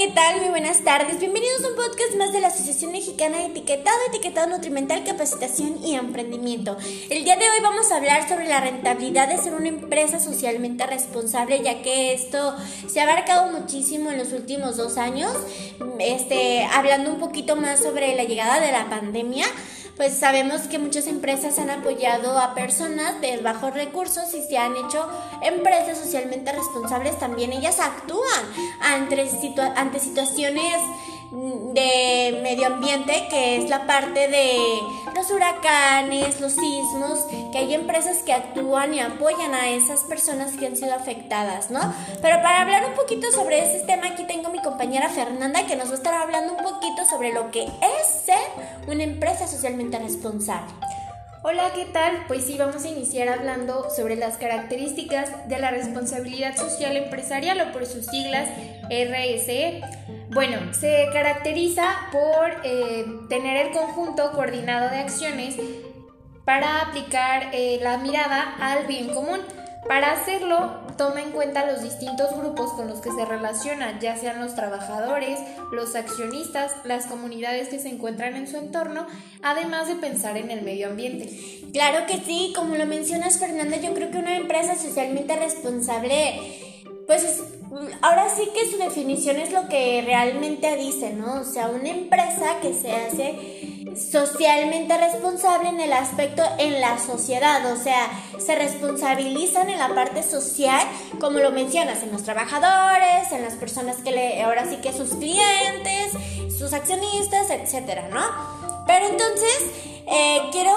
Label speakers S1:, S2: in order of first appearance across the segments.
S1: ¿qué tal? Muy buenas tardes. Bienvenidos a un podcast más de la Asociación Mexicana de Etiquetado, Etiquetado Nutrimental, Capacitación y Emprendimiento. El día de hoy vamos a hablar sobre la rentabilidad de ser una empresa socialmente responsable, ya que esto se ha abarcado muchísimo en los últimos dos años. Este, hablando un poquito más sobre la llegada de la pandemia pues sabemos que muchas empresas han apoyado a personas de bajos recursos y se han hecho empresas socialmente responsables, también. Ellas actúan ante, ante situaciones de medio ambiente, que es la parte de los huracanes, los sismos, que hay empresas que actúan y apoyan a esas personas que han sido afectadas, ¿no? Pero para hablar un poquito sobre ese tema, aquí tengo mi compañera Fernanda que nos va a estar hablando un poquito sobre lo que es ser una empresa socialmente responsable.
S2: Hola, ¿qué tal? Pues sí, vamos a iniciar hablando sobre las características de la responsabilidad social empresarial o por sus siglas RSE. Bueno, se caracteriza por eh, tener el conjunto coordinado de acciones para aplicar eh, la mirada al bien común. Para hacerlo, toma en cuenta los distintos grupos con los que se relaciona, ya sean los trabajadores, los accionistas, las comunidades que se encuentran en su entorno, además de pensar en el medio ambiente.
S1: Claro que sí, como lo mencionas Fernanda, yo creo que una empresa socialmente responsable pues ahora sí que su definición es lo que realmente dice, ¿no? O sea, una empresa que se hace socialmente responsable en el aspecto en la sociedad, o sea, se responsabilizan en la parte social, como lo mencionas, en los trabajadores, en las personas que le, ahora sí que sus clientes, sus accionistas, etcétera, ¿no? Pero entonces, eh, quiero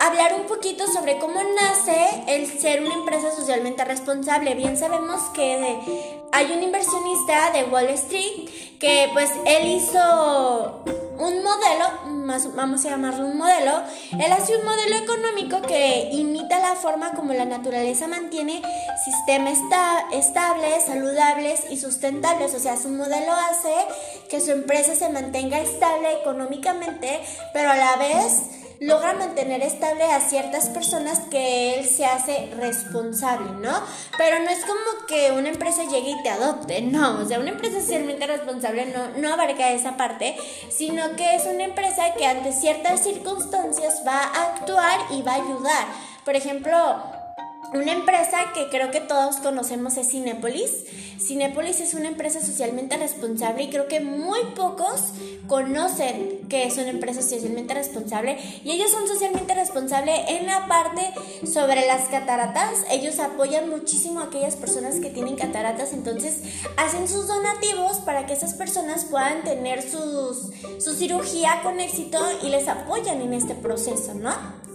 S1: hablar un poquito sobre cómo nace el ser una empresa socialmente responsable. Bien sabemos que hay un inversionista de Wall Street que pues él hizo un modelo, vamos a llamarlo un modelo, él hace un modelo económico que imita la forma como la naturaleza mantiene sistemas estables, saludables y sustentables. O sea, su modelo hace que su empresa se mantenga estable económicamente, pero a la vez logra mantener estable a ciertas personas que él se hace responsable, ¿no? Pero no es como que una empresa llegue y te adopte, no, o sea, una empresa socialmente responsable no, no abarca esa parte, sino que es una empresa que ante ciertas circunstancias va a actuar y va a ayudar. Por ejemplo, una empresa que creo que todos conocemos es Cinepolis. Cinepolis es una empresa socialmente responsable y creo que muy pocos conocen que es una empresa socialmente responsable y ellos son socialmente responsables en la parte sobre las cataratas. Ellos apoyan muchísimo a aquellas personas que tienen cataratas, entonces hacen sus donativos para que esas personas puedan tener sus, su cirugía con éxito y les apoyan en este proceso, ¿no?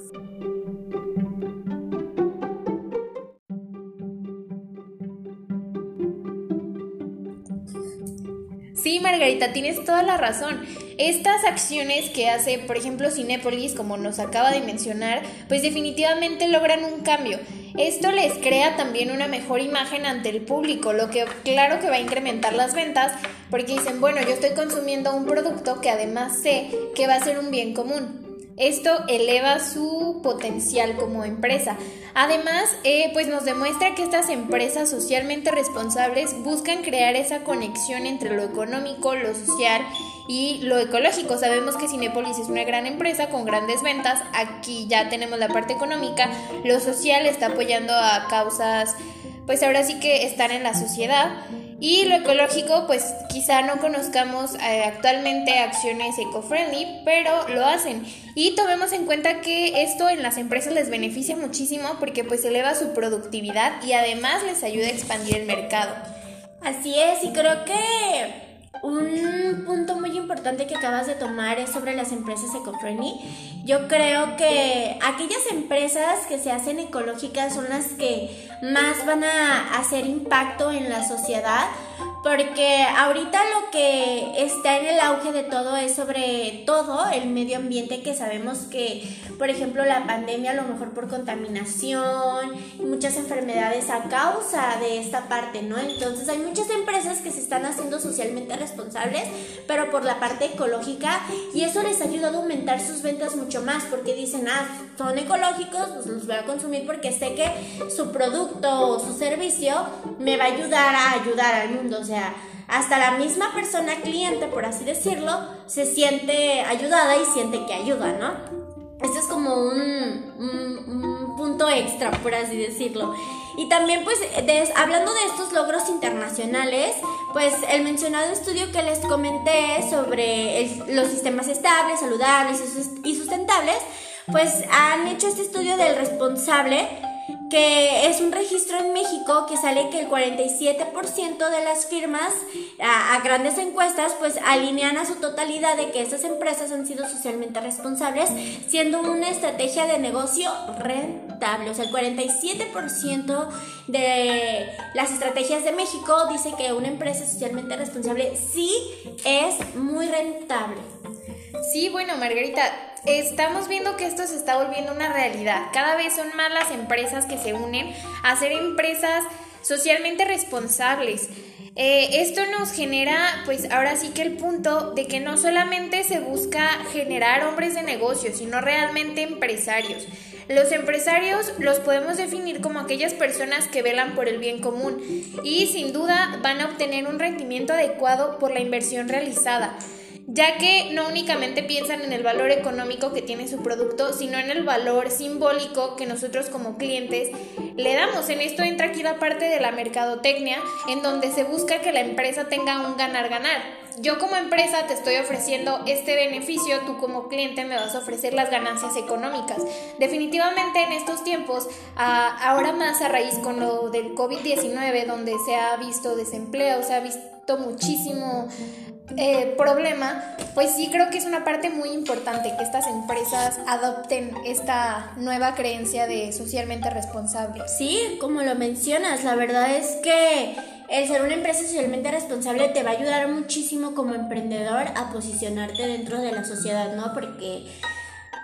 S2: Sí, Margarita, tienes toda la razón. Estas acciones que hace, por ejemplo, Cinépolis, como nos acaba de mencionar, pues definitivamente logran un cambio. Esto les crea también una mejor imagen ante el público, lo que claro que va a incrementar las ventas, porque dicen, bueno, yo estoy consumiendo un producto que además sé que va a ser un bien común. Esto eleva su potencial como empresa. Además, eh, pues nos demuestra que estas empresas socialmente responsables buscan crear esa conexión entre lo económico, lo social y lo ecológico. Sabemos que Cinepolis es una gran empresa con grandes ventas. Aquí ya tenemos la parte económica. Lo social está apoyando a causas, pues ahora sí que están en la sociedad. Y lo ecológico, pues quizá no conozcamos eh, actualmente acciones eco-friendly, pero lo hacen. Y tomemos en cuenta que esto en las empresas les beneficia muchísimo porque pues eleva su productividad y además les ayuda a expandir el mercado.
S1: Así es, y creo que un punto muy importante que acabas de tomar es sobre las empresas eco-friendly. Yo creo que aquellas empresas que se hacen ecológicas son las que más van a hacer impacto en la sociedad porque ahorita lo que está en el auge de todo es sobre todo el medio ambiente que sabemos que, por ejemplo, la pandemia a lo mejor por contaminación, muchas enfermedades a causa de esta parte, ¿no? Entonces hay muchas empresas que se están haciendo socialmente responsables, pero por la parte ecológica y eso les ayuda a aumentar sus ventas mucho más porque dicen, ah, son ecológicos, pues los voy a consumir porque sé que su producto o su servicio me va a ayudar a ayudar al mundo sea, hasta la misma persona cliente, por así decirlo, se siente ayudada y siente que ayuda, ¿no? Esto es como un, punto extra, por así decirlo. Y también, pues, hablando de estos logros internacionales, pues el mencionado estudio que les comenté sobre los sistemas estables, saludables y sustentables, pues han hecho este estudio del responsable que es un registro en México que sale que el 47% de las firmas a, grandes encuestas pues alinean a su totalidad de que esas empresas han sido socialmente responsables, siendo una estrategia de negocio rentable. O sea, el 47% de las estrategias de México dice que una empresa socialmente responsable sí es muy rentable.
S2: Sí, bueno, Margarita, estamos viendo que esto se está volviendo una realidad. Cada vez son más las empresas que se unen a ser empresas socialmente responsables. Eh, esto nos genera, pues ahora sí que el punto de que no solamente se busca generar hombres de negocio, sino realmente empresarios. Los empresarios los podemos definir como aquellas personas que velan por el bien común y sin duda van a obtener un rendimiento adecuado por la inversión realizada ya que no únicamente piensan en el valor económico que tiene su producto, sino en el valor simbólico que nosotros como clientes le damos. En esto entra aquí la parte de la mercadotecnia, en donde se busca que la empresa tenga un ganar-ganar. Yo como empresa te estoy ofreciendo este beneficio, tú como cliente me vas a ofrecer las ganancias económicas. Definitivamente en estos tiempos, ahora más a raíz con lo del COVID-19, donde se ha visto desempleo, se ha visto muchísimo eh, problema, pues sí creo que es una parte muy importante que estas empresas adopten esta nueva creencia de socialmente responsable.
S1: Sí, como lo mencionas, la verdad es que el ser una empresa socialmente responsable te va a ayudar muchísimo como emprendedor a posicionarte dentro de la sociedad, ¿no? Porque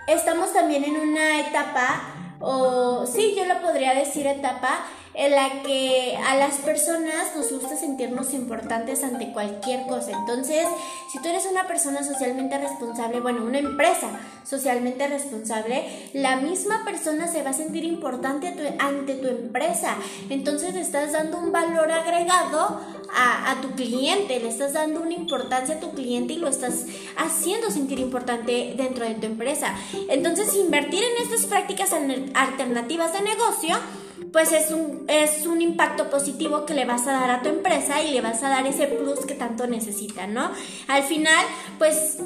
S1: estamos también en una etapa, o sí, yo lo podría decir etapa, en la que a las personas nos gusta sentirnos importantes ante cualquier cosa. Entonces, si tú eres una persona socialmente responsable, bueno, una empresa socialmente responsable, la misma persona se va a sentir importante ante tu empresa. Entonces, estás dando un valor agregado a, a, tu cliente, le estás dando una importancia a tu cliente y lo estás haciendo sentir importante dentro de tu empresa. Entonces, invertir en estas prácticas alternativas de negocio, pues es un, es un impacto positivo que le vas a dar a tu empresa y le vas a dar ese plus que tanto necesita, ¿no? Al final, pues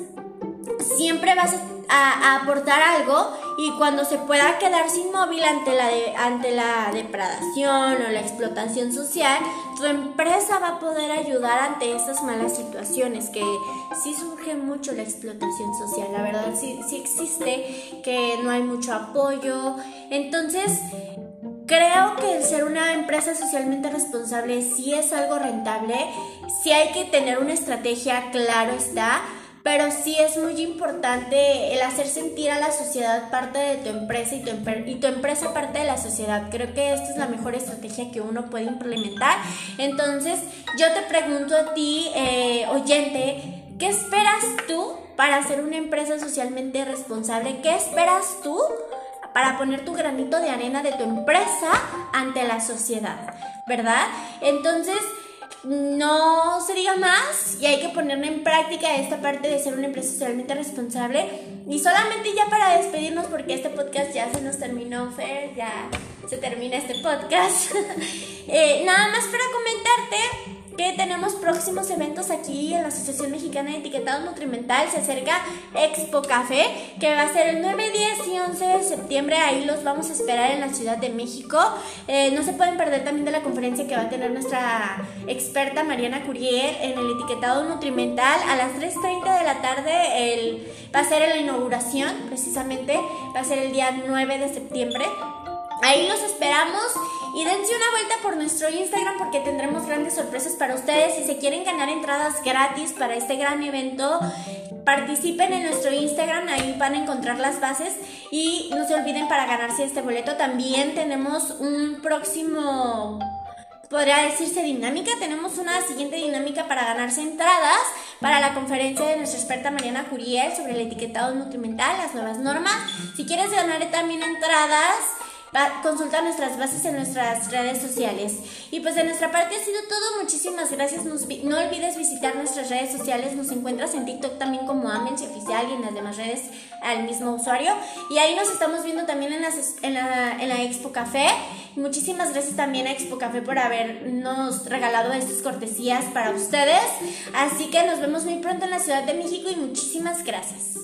S1: siempre vas a, aportar algo y cuando se pueda quedar sin móvil ante la, ante la depredación o la explotación social, tu empresa va a poder ayudar ante estas malas situaciones, que sí surge mucho la explotación social, la verdad sí, sí existe, que no hay mucho apoyo. Entonces, Creo que ser una empresa socialmente responsable sí es algo rentable, sí hay que tener una estrategia, claro está, pero sí es muy importante el hacer sentir a la sociedad parte de tu empresa y tu, y tu empresa parte de la sociedad. Creo que esta es la mejor estrategia que uno puede implementar. Entonces, yo te pregunto a ti, eh, oyente, ¿qué esperas tú para ser una empresa socialmente responsable? ¿Qué esperas tú? Para poner tu granito de arena de tu empresa ante la sociedad, ¿verdad? Entonces, no se diga más y hay que poner en práctica esta parte de ser una empresa socialmente responsable. Y solamente ya para despedirnos, porque este podcast ya se nos terminó, Fer, ya se termina este podcast. Eh, nada más para comentarte que tenemos próximos eventos aquí en la Asociación Mexicana de Etiquetado Nutrimental. Se acerca Expo Café, que va a ser el 9, 10 y 11 de septiembre. Ahí los vamos a esperar en la Ciudad de México. Eh, no se pueden perder también de la conferencia que va a tener nuestra experta Mariana Curiel en el etiquetado nutrimental a las 3.30 de la tarde. El, va a ser la inauguración, precisamente. Va a ser el día 9 de septiembre. Ahí los esperamos y dense una vuelta por nuestro Instagram porque tendremos grandes sorpresas para ustedes. Si se quieren ganar entradas gratis para este gran evento, participen en nuestro Instagram, ahí van a encontrar las bases y no se olviden para ganarse este boleto. También tenemos un próximo podría decirse dinámica. Tenemos una siguiente dinámica para ganarse entradas para la conferencia de nuestra experta Mariana Curiel sobre el etiquetado nutrimental, las nuevas normas. Si quieres ganar también entradas consulta nuestras bases en nuestras redes sociales. Y pues de nuestra parte ha sido todo. Muchísimas gracias. no olvides visitar nuestras redes sociales. Nos encuentras en TikTok también como Amensi Oficial y en las demás redes al mismo usuario. Y ahí nos estamos viendo también en, en, la, en la Expo Café. Muchísimas gracias también a Expo Café por habernos regalado estas cortesías para ustedes. Así que nos vemos muy pronto en la Ciudad de México y muchísimas gracias.